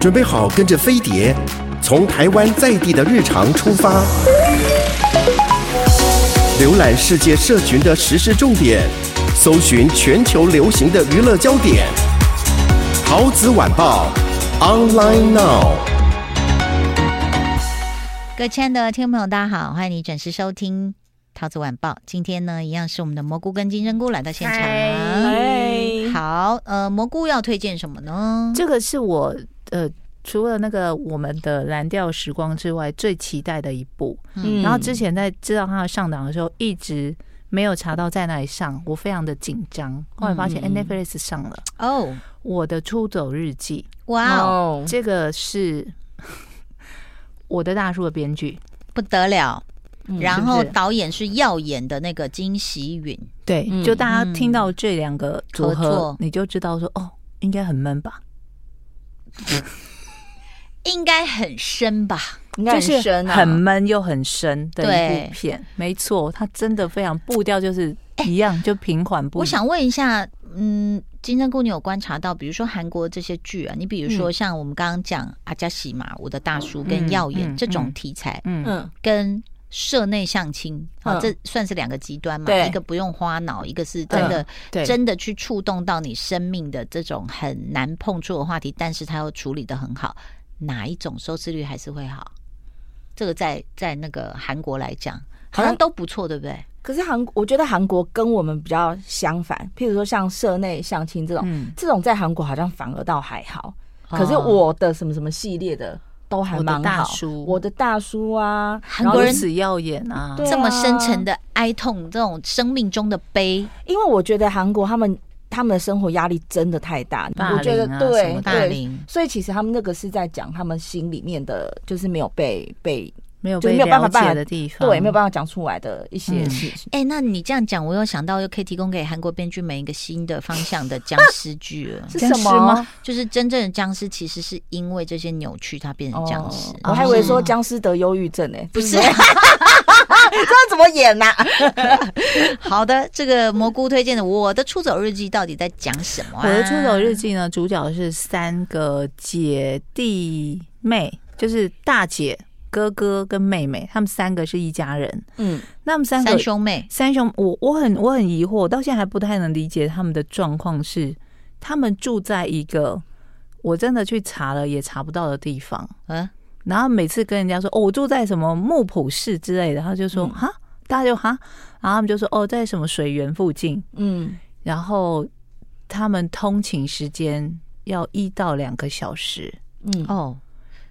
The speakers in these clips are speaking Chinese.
准备好跟着飞碟，从台湾在地的日常出发，浏览世界社群的时事重点，搜寻全球流行的娱乐焦点。桃子晚报，online now。各位亲爱的听众朋友，大家好，欢迎你准时收听桃子晚报。今天呢，一样是我们的蘑菇跟金针菇来到现场。嗨，好，呃，蘑菇要推荐什么呢？这个是我。呃，除了那个我们的蓝调时光之外，最期待的一部。嗯，然后之前在知道它要上档的时候，一直没有查到在哪里上，我非常的紧张。后来发现 Netflix 上了哦，我的出走日记。哇哦，这个是 我的大叔的编剧，不得了。然后导演是耀眼的那个金喜允。对，就大家听到这两个组合，你就知道说哦，应该很闷吧。应该很深吧？应该很深，很闷又很深的一部片。没错，它真的非常步调就是一样，就平缓不。我想问一下，嗯，金针菇，你有观察到，比如说韩国这些剧啊，你比如说像我们刚刚讲阿加西嘛，我的大叔跟耀眼这种题材，嗯，跟。社内相亲，好，这算是两个极端嘛？对，一个不用花脑，一个是真的，真的去触动到你生命的这种很难碰触的话题，但是他又处理的很好，哪一种收视率还是会好？这个在在那个韩国来讲，好像都不错，对不对？可是韩，我觉得韩国跟我们比较相反，譬如说像社内相亲这种，嗯，这种在韩国好像反而倒还好。可是我的什么什么系列的。都还蛮好。我的大叔，我的大叔啊，韩国人此耀眼啊，这么深沉的哀痛，这种生命中的悲。因为我觉得韩国他们他们的生活压力真的太大，我觉得对对，所以其实他们那个是在讲他们心里面的，就是没有被被。没有被了解的地方，对，没有办法讲出来的一些事情。哎、嗯欸，那你这样讲，我又想到又可以提供给韩国编剧们一个新的方向的僵尸剧了。是什么？就是真正的僵尸其实是因为这些扭曲，它变成僵尸。我还以为说僵尸得忧郁症呢、欸，不是？这怎么演呢、啊？好的，这个蘑菇推荐的《我的出走日记》到底在讲什么、啊？我的出走日记呢，主角是三个姐弟妹，就是大姐。哥哥跟妹妹，他们三个是一家人。嗯，那么三个三兄妹，三兄，我我很我很疑惑，我到现在还不太能理解他们的状况是，他们住在一个我真的去查了也查不到的地方。嗯，然后每次跟人家说哦，我住在什么木浦市之类的，他就说哈，大家就哈，然后他们就说哦，在什么水源附近。嗯，然后他们通勤时间要一到两个小时。嗯，哦，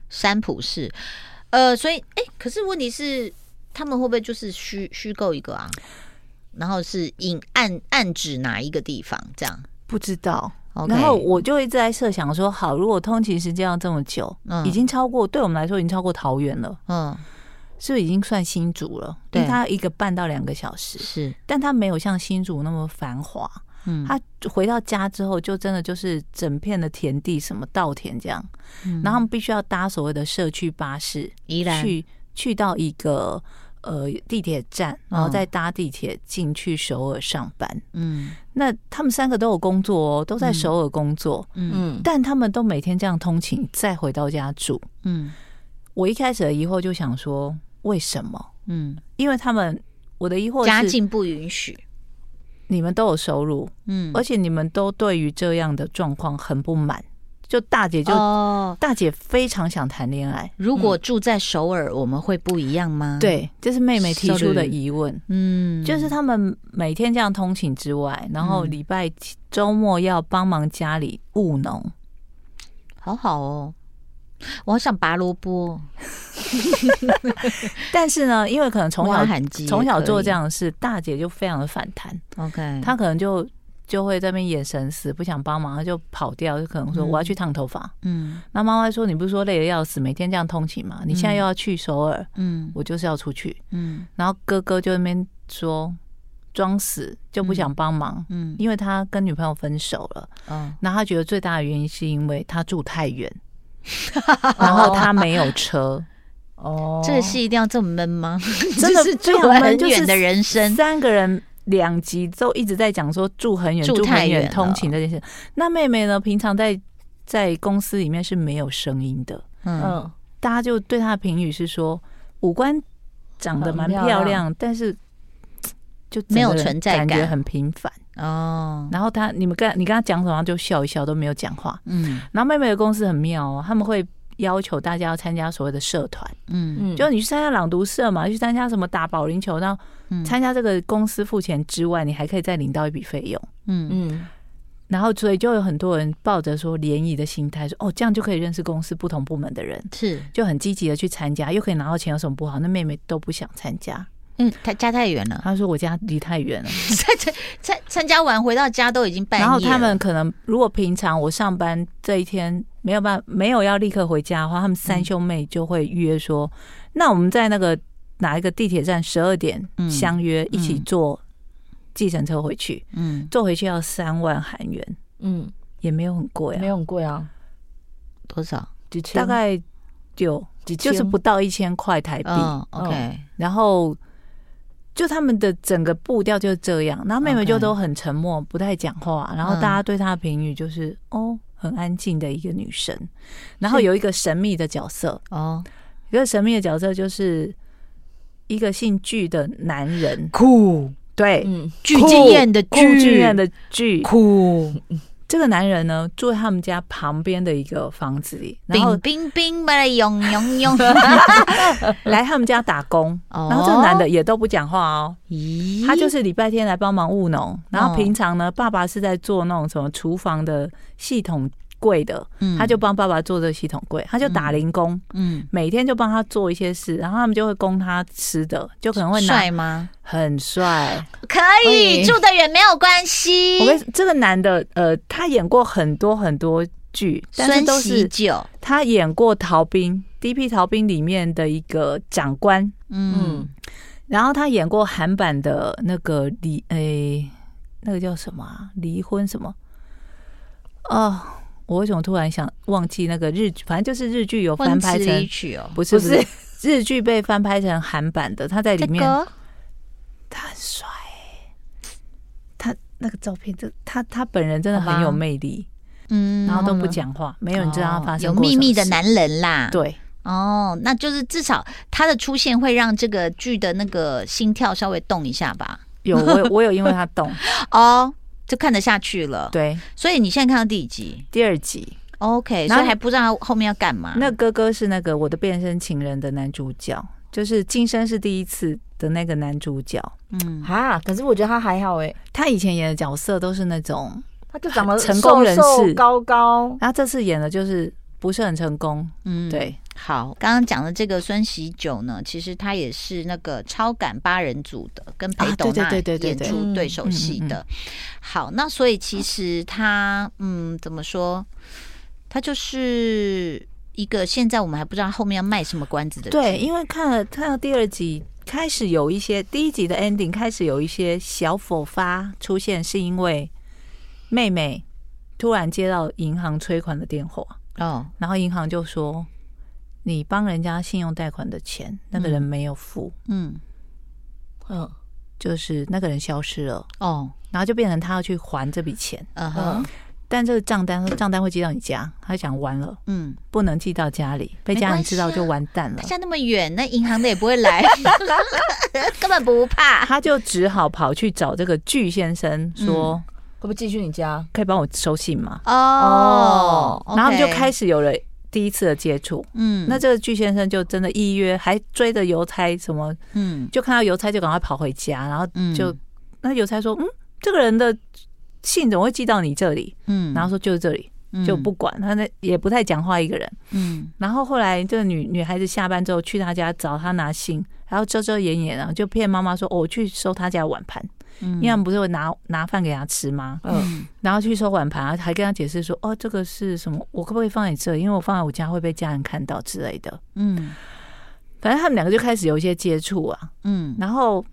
三浦市。呃，所以，哎、欸，可是问题是，他们会不会就是虚虚构一个啊？然后是隐暗暗指哪一个地方？这样不知道。然后我就一直在设想说，好，如果通勤时间要这么久，嗯，已经超过对我们来说已经超过桃园了，嗯，是不是已经算新竹了？对，它一个半到两个小时是，但它没有像新竹那么繁华。嗯，他回到家之后，就真的就是整片的田地，什么稻田这样。嗯，然后他们必须要搭所谓的社区巴士，去去到一个呃地铁站，然后再搭地铁进去首尔上班。嗯，那他们三个都有工作哦，都在首尔工作。嗯，但他们都每天这样通勤，再回到家住。嗯，我一开始的疑惑就想说，为什么？嗯，因为他们我的疑惑是家境不允许。你们都有收入，嗯，而且你们都对于这样的状况很不满。就大姐就，哦，大姐非常想谈恋爱。如果住在首尔，我们会不一样吗？对，这是妹妹提出的疑问。嗯，就是他们每天这样通勤之外，然后礼拜周末要帮忙家里务农，好好哦。我好想拔萝卜，但是呢，因为可能从小从小做这样的事，大姐就非常的反弹。OK，她可能就就会在那边眼神死，不想帮忙，她就跑掉，就可能说我要去烫头发。嗯，那妈妈说你不是说累得要死，每天这样通勤嘛？你现在又要去首尔，嗯，我就是要出去。嗯，然后哥哥就在那边说装死，就不想帮忙。嗯，因为他跟女朋友分手了。嗯，那他觉得最大的原因是因为他住太远。然后他没有车哦，这个戏一定要这么闷吗？真的是住很远的人生，三个人两集都一直在讲说住很远、住很远、通勤这件事。那妹妹呢？平常在在公司里面是没有声音的。嗯，大家就对她的评语是说，五官长得蛮漂亮，但是 就没有存在感，感觉很平凡哦。然后他，你们跟你跟他讲什么，就笑一笑，都没有讲话。嗯，然后妹妹的公司很妙哦，他们会要求大家要参加所谓的社团。嗯嗯，就你去参加朗读社嘛，去参加什么打保龄球，然后参加这个公司付钱之外，你还可以再领到一笔费用。嗯嗯。然后，所以就有很多人抱着说联谊的心态，说哦，这样就可以认识公司不同部门的人，是就很积极的去参加，又可以拿到钱，有什么不好？那妹妹都不想参加，嗯，他家太远了。他说我家离太远了，参参参加完回到家都已经半夜。然后他们可能如果平常我上班这一天没有办法没有要立刻回家的话，他们三兄妹就会约说，嗯、那我们在那个哪一个地铁站十二点相约一起坐。计程车回去，嗯，坐回去要三万韩元，嗯，也没有很贵啊，没有很贵啊，多少？几千？大概就就是不到一千块台币，OK。然后就他们的整个步调就是这样，然后妹妹就都很沉默，不太讲话，然后大家对她的评语就是哦，很安静的一个女生。然后有一个神秘的角色。哦，一个神秘的角色就是一个姓具的男人，酷。对，具经验的具，经验的具，酷。这个男人呢，住在他们家旁边的一个房子里，然后冰冰把用用用 来他们家打工。然后这个男的也都不讲话哦，咦，他就是礼拜天来帮忙务农，然后平常呢，爸爸是在做那种什么厨房的系统。贵的，他就帮爸爸做这个系统柜，他就打零工，嗯，每天就帮他做一些事，然后他们就会供他吃的，就可能会帅吗？很帅，可以住得远没有关系。我跟这个男的，呃，他演过很多很多剧，但是都是他演过《逃兵》D.P. 逃兵里面的一个长官，嗯，然后他演过韩版的那个离，诶，那个叫什么啊？离婚什么？哦。我为什么突然想忘记那个日剧？反正就是日剧有翻拍成，不是不是。日剧被翻拍成韩版的，他在里面，他很帅，他那个照片，这他他本人真的很有魅力，嗯，然后都不讲话，没有人知道他发生有秘密的男人啦，对，哦，那就是至少他的出现会让这个剧的那个心跳稍微动一下吧？有，我我有因为他动。哦。就看得下去了，对，所以你现在看到第几集？第二集，OK，然后还不知道后面要干嘛。那哥哥是那个我的变身情人的男主角，就是今生是第一次的那个男主角。嗯，哈，可是我觉得他还好哎，他以前演的角色都是那种，他就长得成功人士，高高，然后这次演的就是不是很成功。嗯，对。好，刚刚讲的这个孙喜九呢，其实他也是那个超感八人组的，跟裴斗娜演出对手戏的。好，那所以其实他，嗯，怎么说？他就是一个现在我们还不知道后面要卖什么关子的。对，因为看了看到第二集开始有一些第一集的 ending 开始有一些小火花出现，是因为妹妹突然接到银行催款的电话哦，然后银行就说。你帮人家信用贷款的钱，那个人没有付，嗯，嗯，就是那个人消失了，哦，然后就变成他要去还这笔钱，嗯哼，但这个账单账单会寄到你家，他想完了，嗯，不能寄到家里，被家人知道就完蛋了。家那么远，那银行的也不会来，根本不怕，他就只好跑去找这个巨先生，说可不可以寄去你家，可以帮我收信吗？哦，然后就开始有了。第一次的接触，嗯，那这个具先生就真的预约，还追着邮差什么，嗯，就看到邮差就赶快跑回家，然后就、嗯、那邮差说，嗯，这个人的信怎么会寄到你这里？嗯，然后说就是这里，就不管他那也不太讲话一个人，嗯，然后后来这个女女孩子下班之后去他家找他拿信，然后遮遮掩掩然后，就骗妈妈说，哦，我去收他家碗盘。因为他们不是会拿拿饭给他吃吗？嗯，然后去收碗盘，还跟他解释说：“哦，这个是什么？我可不可以放在这？因为我放在我家会被家人看到之类的。”嗯，反正他们两个就开始有一些接触啊。嗯，然后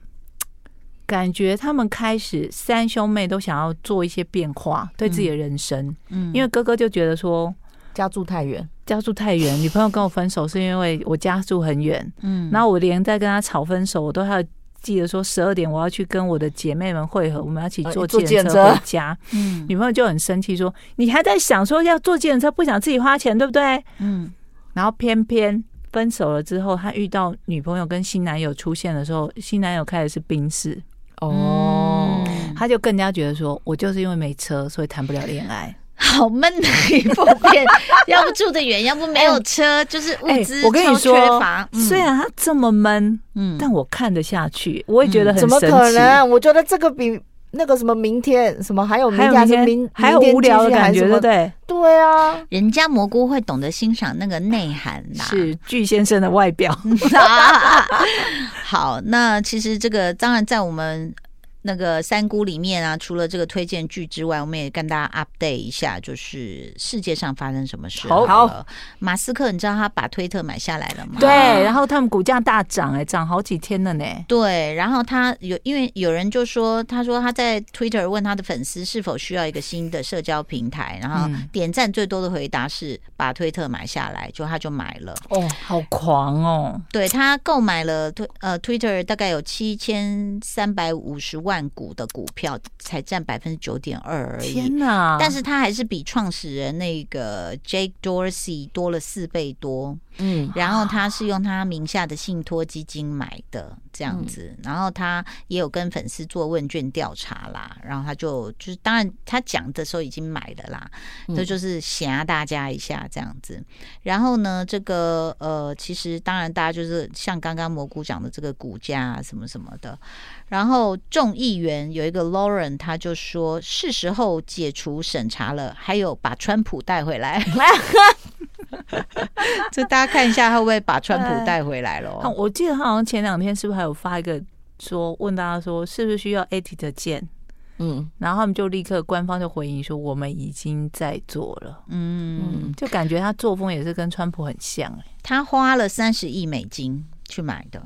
感觉他们开始三兄妹都想要做一些变化，对自己的人生。嗯，因为哥哥就觉得说家住太远，家住太远，女朋友跟我分手是因为我家住很远。嗯，然后我连在跟他吵分手，我都要。记得说十二点我要去跟我的姐妹们会合，我们要一起坐计程车回家。嗯，女朋友就很生气说：“你还在想说要坐计程车，不想自己花钱，对不对？”嗯，然后偏偏分手了之后，他遇到女朋友跟新男友出现的时候，新男友开的是宾士。哦，他就更加觉得说，我就是因为没车，所以谈不了恋爱。好闷的一部片，要不住得远，要不没有车，就是物资我跟你说缺乏。虽然它这么闷，嗯，但我看得下去，我也觉得很神奇。怎么可能？我觉得这个比那个什么明天什么还有明天还有明还有无聊的感觉，对不对？对啊，人家蘑菇会懂得欣赏那个内涵啦。是巨先生的外表。好，那其实这个当然在我们。那个三姑里面啊，除了这个推荐剧之外，我们也跟大家 update 一下，就是世界上发生什么事。好，马斯克，你知道他把推特买下来了吗？对，然后他们股价大涨，哎，涨好几天了呢。对，然后他有，因为有人就说，他说他在 Twitter 问他的粉丝是否需要一个新的社交平台，然后点赞最多的回答是把推特买下来，就他就买了。哦，好狂哦！对，他购买了推呃 Twitter 大概有七千三百五十万。股的股票才占百分之九点二而已，天哪！但是他还是比创始人那个 Jake Dorsey 多了四倍多。嗯，然后他是用他名下的信托基金买的这样子，嗯、然后他也有跟粉丝做问卷调查啦，然后他就就是当然他讲的时候已经买了啦，这、嗯、就是吓大家一下这样子。然后呢，这个呃，其实当然大家就是像刚刚蘑菇讲的这个股价啊什么什么的。然后众议员有一个 Lauren，他就说是时候解除审查了，还有把川普带回来。这大家看一下，他会不会把川普带回来了？我记得他好像前两天是不是还有发一个说问大家说是不是需要 edit 键？嗯，然后他们就立刻官方就回应说我们已经在做了。嗯，就感觉他作风也是跟川普很像哎、欸。他花了三十亿美金去买的。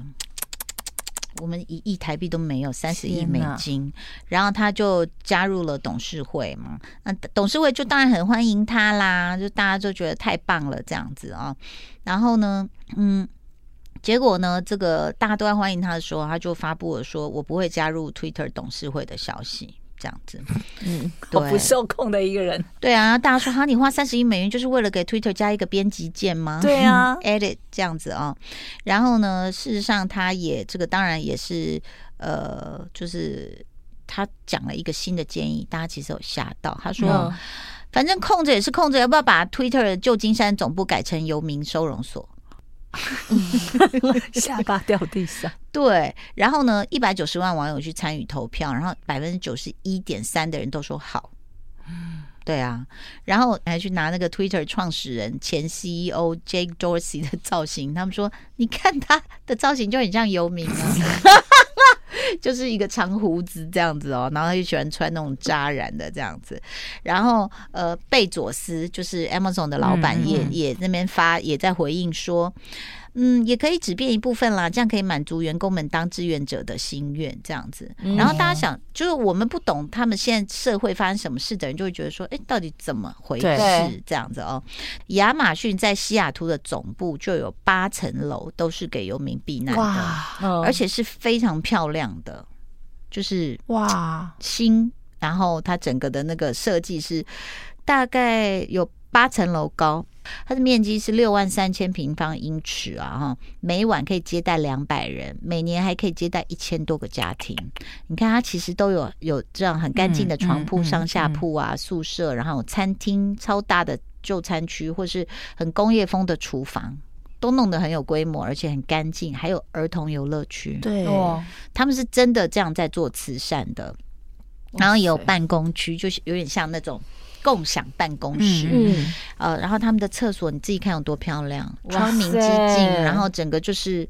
我们一亿台币都没有，三十亿美金，然后他就加入了董事会嘛。那董事会就当然很欢迎他啦，就大家就觉得太棒了这样子啊。然后呢，嗯，结果呢，这个大家都在欢迎他的时候，他就发布了说我不会加入 Twitter 董事会的消息。这样子，嗯，我不受控的一个人。对啊，大家说哈，你花三十亿美元就是为了给 Twitter 加一个编辑键吗？对啊，edit 这样子啊、哦。然后呢，事实上他也这个当然也是呃，就是他讲了一个新的建议，大家其实有吓到。他说，嗯、反正空着也是空着，要不要把 Twitter 的旧金山总部改成游民收容所？下巴掉地上。对，然后呢，一百九十万网友去参与投票，然后百分之九十一点三的人都说好。对啊，然后还去拿那个 Twitter 创始人前 CEO Jake Dorsey 的造型，他们说，你看他的造型就很像游民啊。就是一个长胡子这样子哦，然后他就喜欢穿那种扎染的这样子，然后呃，贝佐斯就是 Amazon 的老板也、嗯嗯、也那边发也在回应说。嗯，也可以只变一部分啦，这样可以满足员工们当志愿者的心愿，这样子。然后大家想，就是我们不懂他们现在社会发生什么事的人，就会觉得说，哎，到底怎么回事？这样子哦。亚马逊在西雅图的总部就有八层楼都是给游民避难的，哇，而且是非常漂亮的，就是哇新，然后它整个的那个设计是大概有八层楼高。它的面积是六万三千平方英尺啊，哈，每晚可以接待两百人，每年还可以接待一千多个家庭。你看，它其实都有有这样很干净的床铺、上下铺啊，宿舍，然后餐厅、超大的就餐区，或是很工业风的厨房，都弄得很有规模，而且很干净，还有儿童游乐区。对，他们是真的这样在做慈善的，然后也有办公区，就是有点像那种。共享办公室，嗯，呃，然后他们的厕所你自己看有多漂亮，窗明几净，然后整个就是，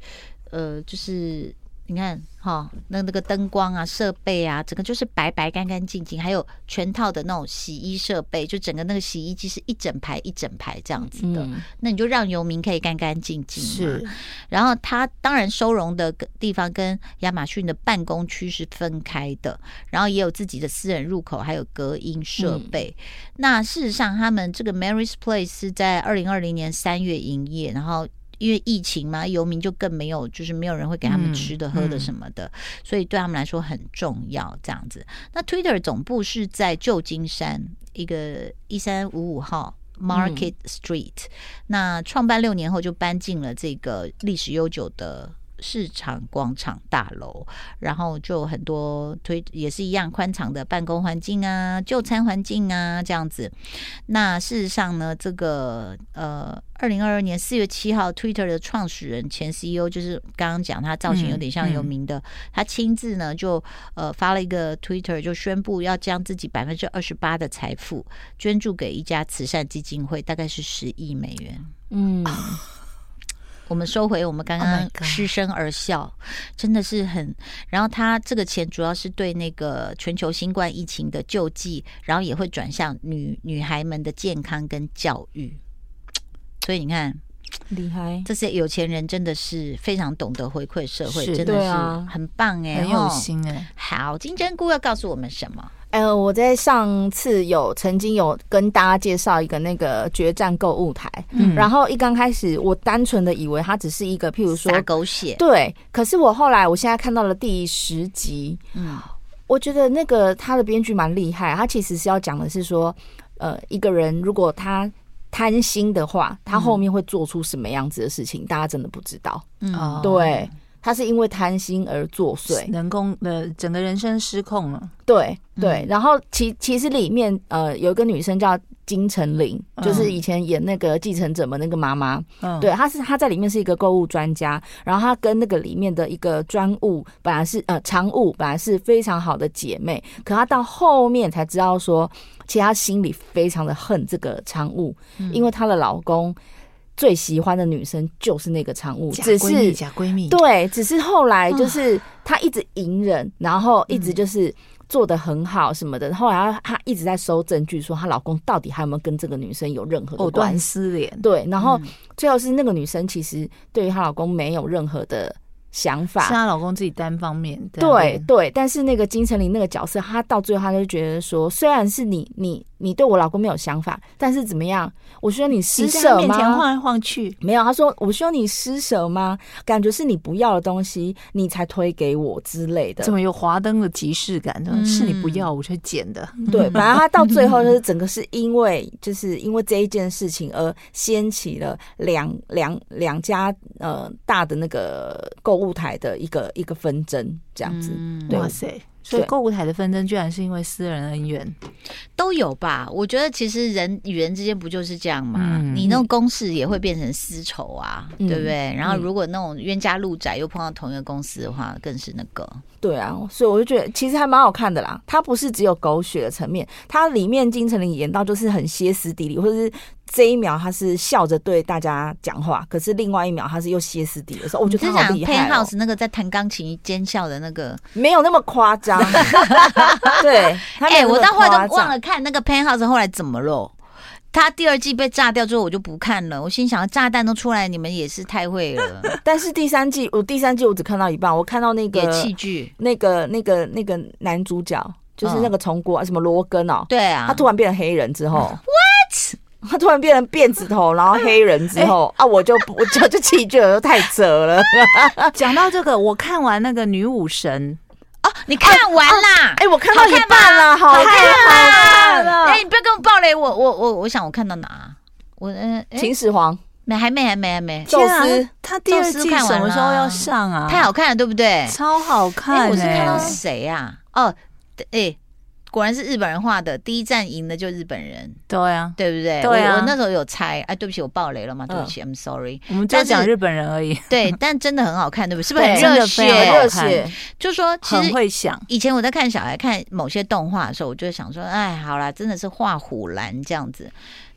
呃，就是。你看，哈，那那个灯光啊、设备啊，整个就是白白干干净净，还有全套的那种洗衣设备，就整个那个洗衣机是一整排一整排这样子的。嗯、那你就让游民可以干干净净。是，然后他当然收容的地方跟亚马逊的办公区是分开的，然后也有自己的私人入口，还有隔音设备。嗯、那事实上，他们这个 Mary's Place 是在二零二零年三月营业，然后。因为疫情嘛，游民就更没有，就是没有人会给他们吃的、喝的什么的，所以对他们来说很重要。这样子，那 Twitter 总部是在旧金山一个一三五五号 Market Street，那创办六年后就搬进了这个历史悠久的。市场广场大楼，然后就很多推也是一样宽敞的办公环境啊，就餐环境啊这样子。那事实上呢，这个呃，二零二二年四月七号，Twitter 的创始人前 CEO 就是刚刚讲他造型有点像有名的，嗯嗯、他亲自呢就呃发了一个 Twitter，就宣布要将自己百分之二十八的财富捐助给一家慈善基金会，大概是十亿美元。嗯。我们收回我们刚刚失声而笑，oh、真的是很。然后他这个钱主要是对那个全球新冠疫情的救济，然后也会转向女女孩们的健康跟教育。所以你看，厉害，这些有钱人真的是非常懂得回馈社会，真的是很棒哎，很有心哎。好，金针菇要告诉我们什么？呃，我在上次有曾经有跟大家介绍一个那个决战购物台，嗯，然后一刚开始我单纯的以为它只是一个，譬如说狗血，对。可是我后来我现在看到了第十集，嗯，我觉得那个他的编剧蛮厉害，他其实是要讲的是说，呃，一个人如果他贪心的话，他后面会做出什么样子的事情，大家真的不知道，嗯，对。他是因为贪心而作祟，人工呃整个人生失控了。对对，然后其其实里面呃有一个女生叫金城玲，就是以前演那个继承者们那个妈妈。嗯，对，她是她在里面是一个购物专家，然后她跟那个里面的一个专务本来是呃常务本来是非常好的姐妹，可她到后面才知道说，其实她心里非常的恨这个常务，因为她的老公。最喜欢的女生就是那个常务，只是假闺蜜。对，只是后来就是她一直隐忍，然后一直就是做的很好什么的。后来她一直在收证据，说她老公到底还有没有跟这个女生有任何？藕断丝连。对，然后最后是那个女生其实对于她老公没有任何的想法，是她老公自己单方面。对对，但是那个金城林那个角色，她到最后她就觉得说，虽然是你你。你对我老公没有想法，但是怎么样？我需要你施舍吗？面前晃来晃去，没有。她说：“我需要你施舍吗？感觉是你不要的东西，你才推给我之类的。”怎么有华灯的即视感？嗯、是你不要我去捡的。对，反正她到最后就是整个是因为就是因为这一件事情而掀起了两两两家呃大的那个购物台的一个一个纷争，这样子。嗯、哇塞！所以购物台的纷争居然是因为私人恩怨，都有吧？我觉得其实人与人之间不就是这样吗？嗯、你那种公事也会变成私仇啊，嗯、对不对？然后如果那种冤家路窄又碰到同一个公司的话，更是那个。对啊，所以我就觉得其实还蛮好看的啦。它不是只有狗血的层面，它里面金城林演到就是很歇斯底里，或者是这一秒他是笑着对大家讲话，可是另外一秒他是又歇斯底里的时候，我觉得他好厉害哦。Penthouse 那个在弹钢琴奸笑的那个没有那么夸张，对。哎，我到后来都忘了看那个 Penthouse 后来怎么了。他第二季被炸掉之后，我就不看了。我心想，炸弹都出来，你们也是太会了。但是第三季，我第三季我只看到一半，我看到那个器具，那个那个那个男主角，就是那个虫国、哦、什么罗根哦，对啊，他突然变成黑人之后？他突然变成辫子头，然后黑人之后、欸、啊，我就我就就器具了，太扯了。讲到这个，我看完那个女武神。哦，你看完啦？哎，我看到一半了，好看了。哎，你不要跟我爆雷，我我我我想我看到哪？我呃，秦始皇没还没还没还没。宙斯，他第二季什么时候要上啊？太好看了，对不对？超好看。我是看到谁呀？哦，哎。果然是日本人画的，第一站赢的就日本人，对啊，对不对？对啊，我那时候有猜，哎，对不起，我爆雷了嘛，对不起，I'm sorry。我们就讲日本人而已，对，但真的很好看，对不对？是不是很热血？热血，就说其实很会想。以前我在看小孩看某些动画的时候，我就会想说，哎，好啦，真的是画虎兰这样子。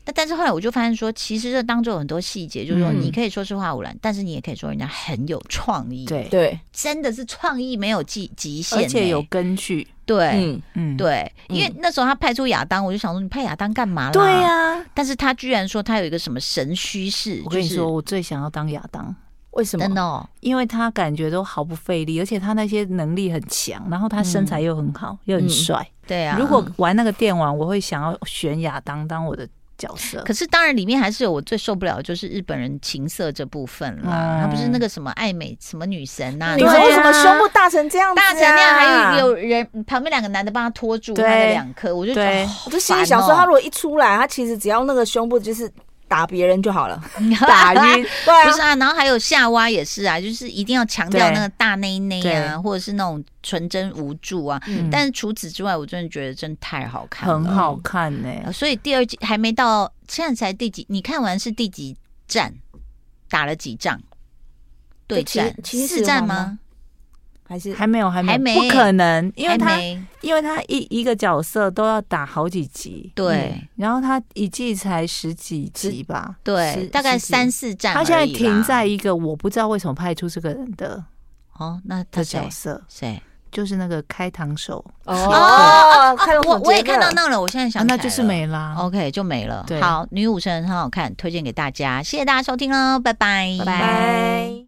但但是后来我就发现说，其实这当中有很多细节，就是说你可以说是画虎蓝，但是你也可以说人家很有创意。对对，真的是创意没有极极限，而且有根据。对，嗯嗯，对，因为那时候他派出亚当，我就想说你派亚当干嘛啦？对呀，但是他居然说他有一个什么神虚势。我跟你说，我最想要当亚当，为什么？真的，因为他感觉都毫不费力，而且他那些能力很强，然后他身材又很好，又很帅。对啊，如果玩那个电玩，我会想要选亚当当我的。角色。可是当然里面还是有我最受不了，就是日本人情色这部分啦。他不是那个什么爱美什么女神呐？女神为什么胸部大成这样？大成那样，还有有人旁边两个男的帮他拖住他的两颗，我就觉得，我就心里想说，他如果一出来，他其实只要那个胸部就是。打别人就好了，打晕 不是啊，然后还有夏娃也是啊，就是一定要强调那个大内内啊，或者是那种纯真无助啊。但是除此之外，我真的觉得真的太好看了，很好看呢。所以第二季还没到，现在才第几？你看完是第几战？打了几仗？对战四战吗？还是还没有，还没，不可能，因为他因为他一一个角色都要打好几集，对，然后他一季才十几集吧，对，大概三四站。他现在停在一个我不知道为什么派出这个人的哦，那他角色。谁？就是那个开膛手。哦，我我也看到那了，我现在想那就是没啦，OK 就没了。好，女武神很好看，推荐给大家，谢谢大家收听喽，拜拜，拜拜。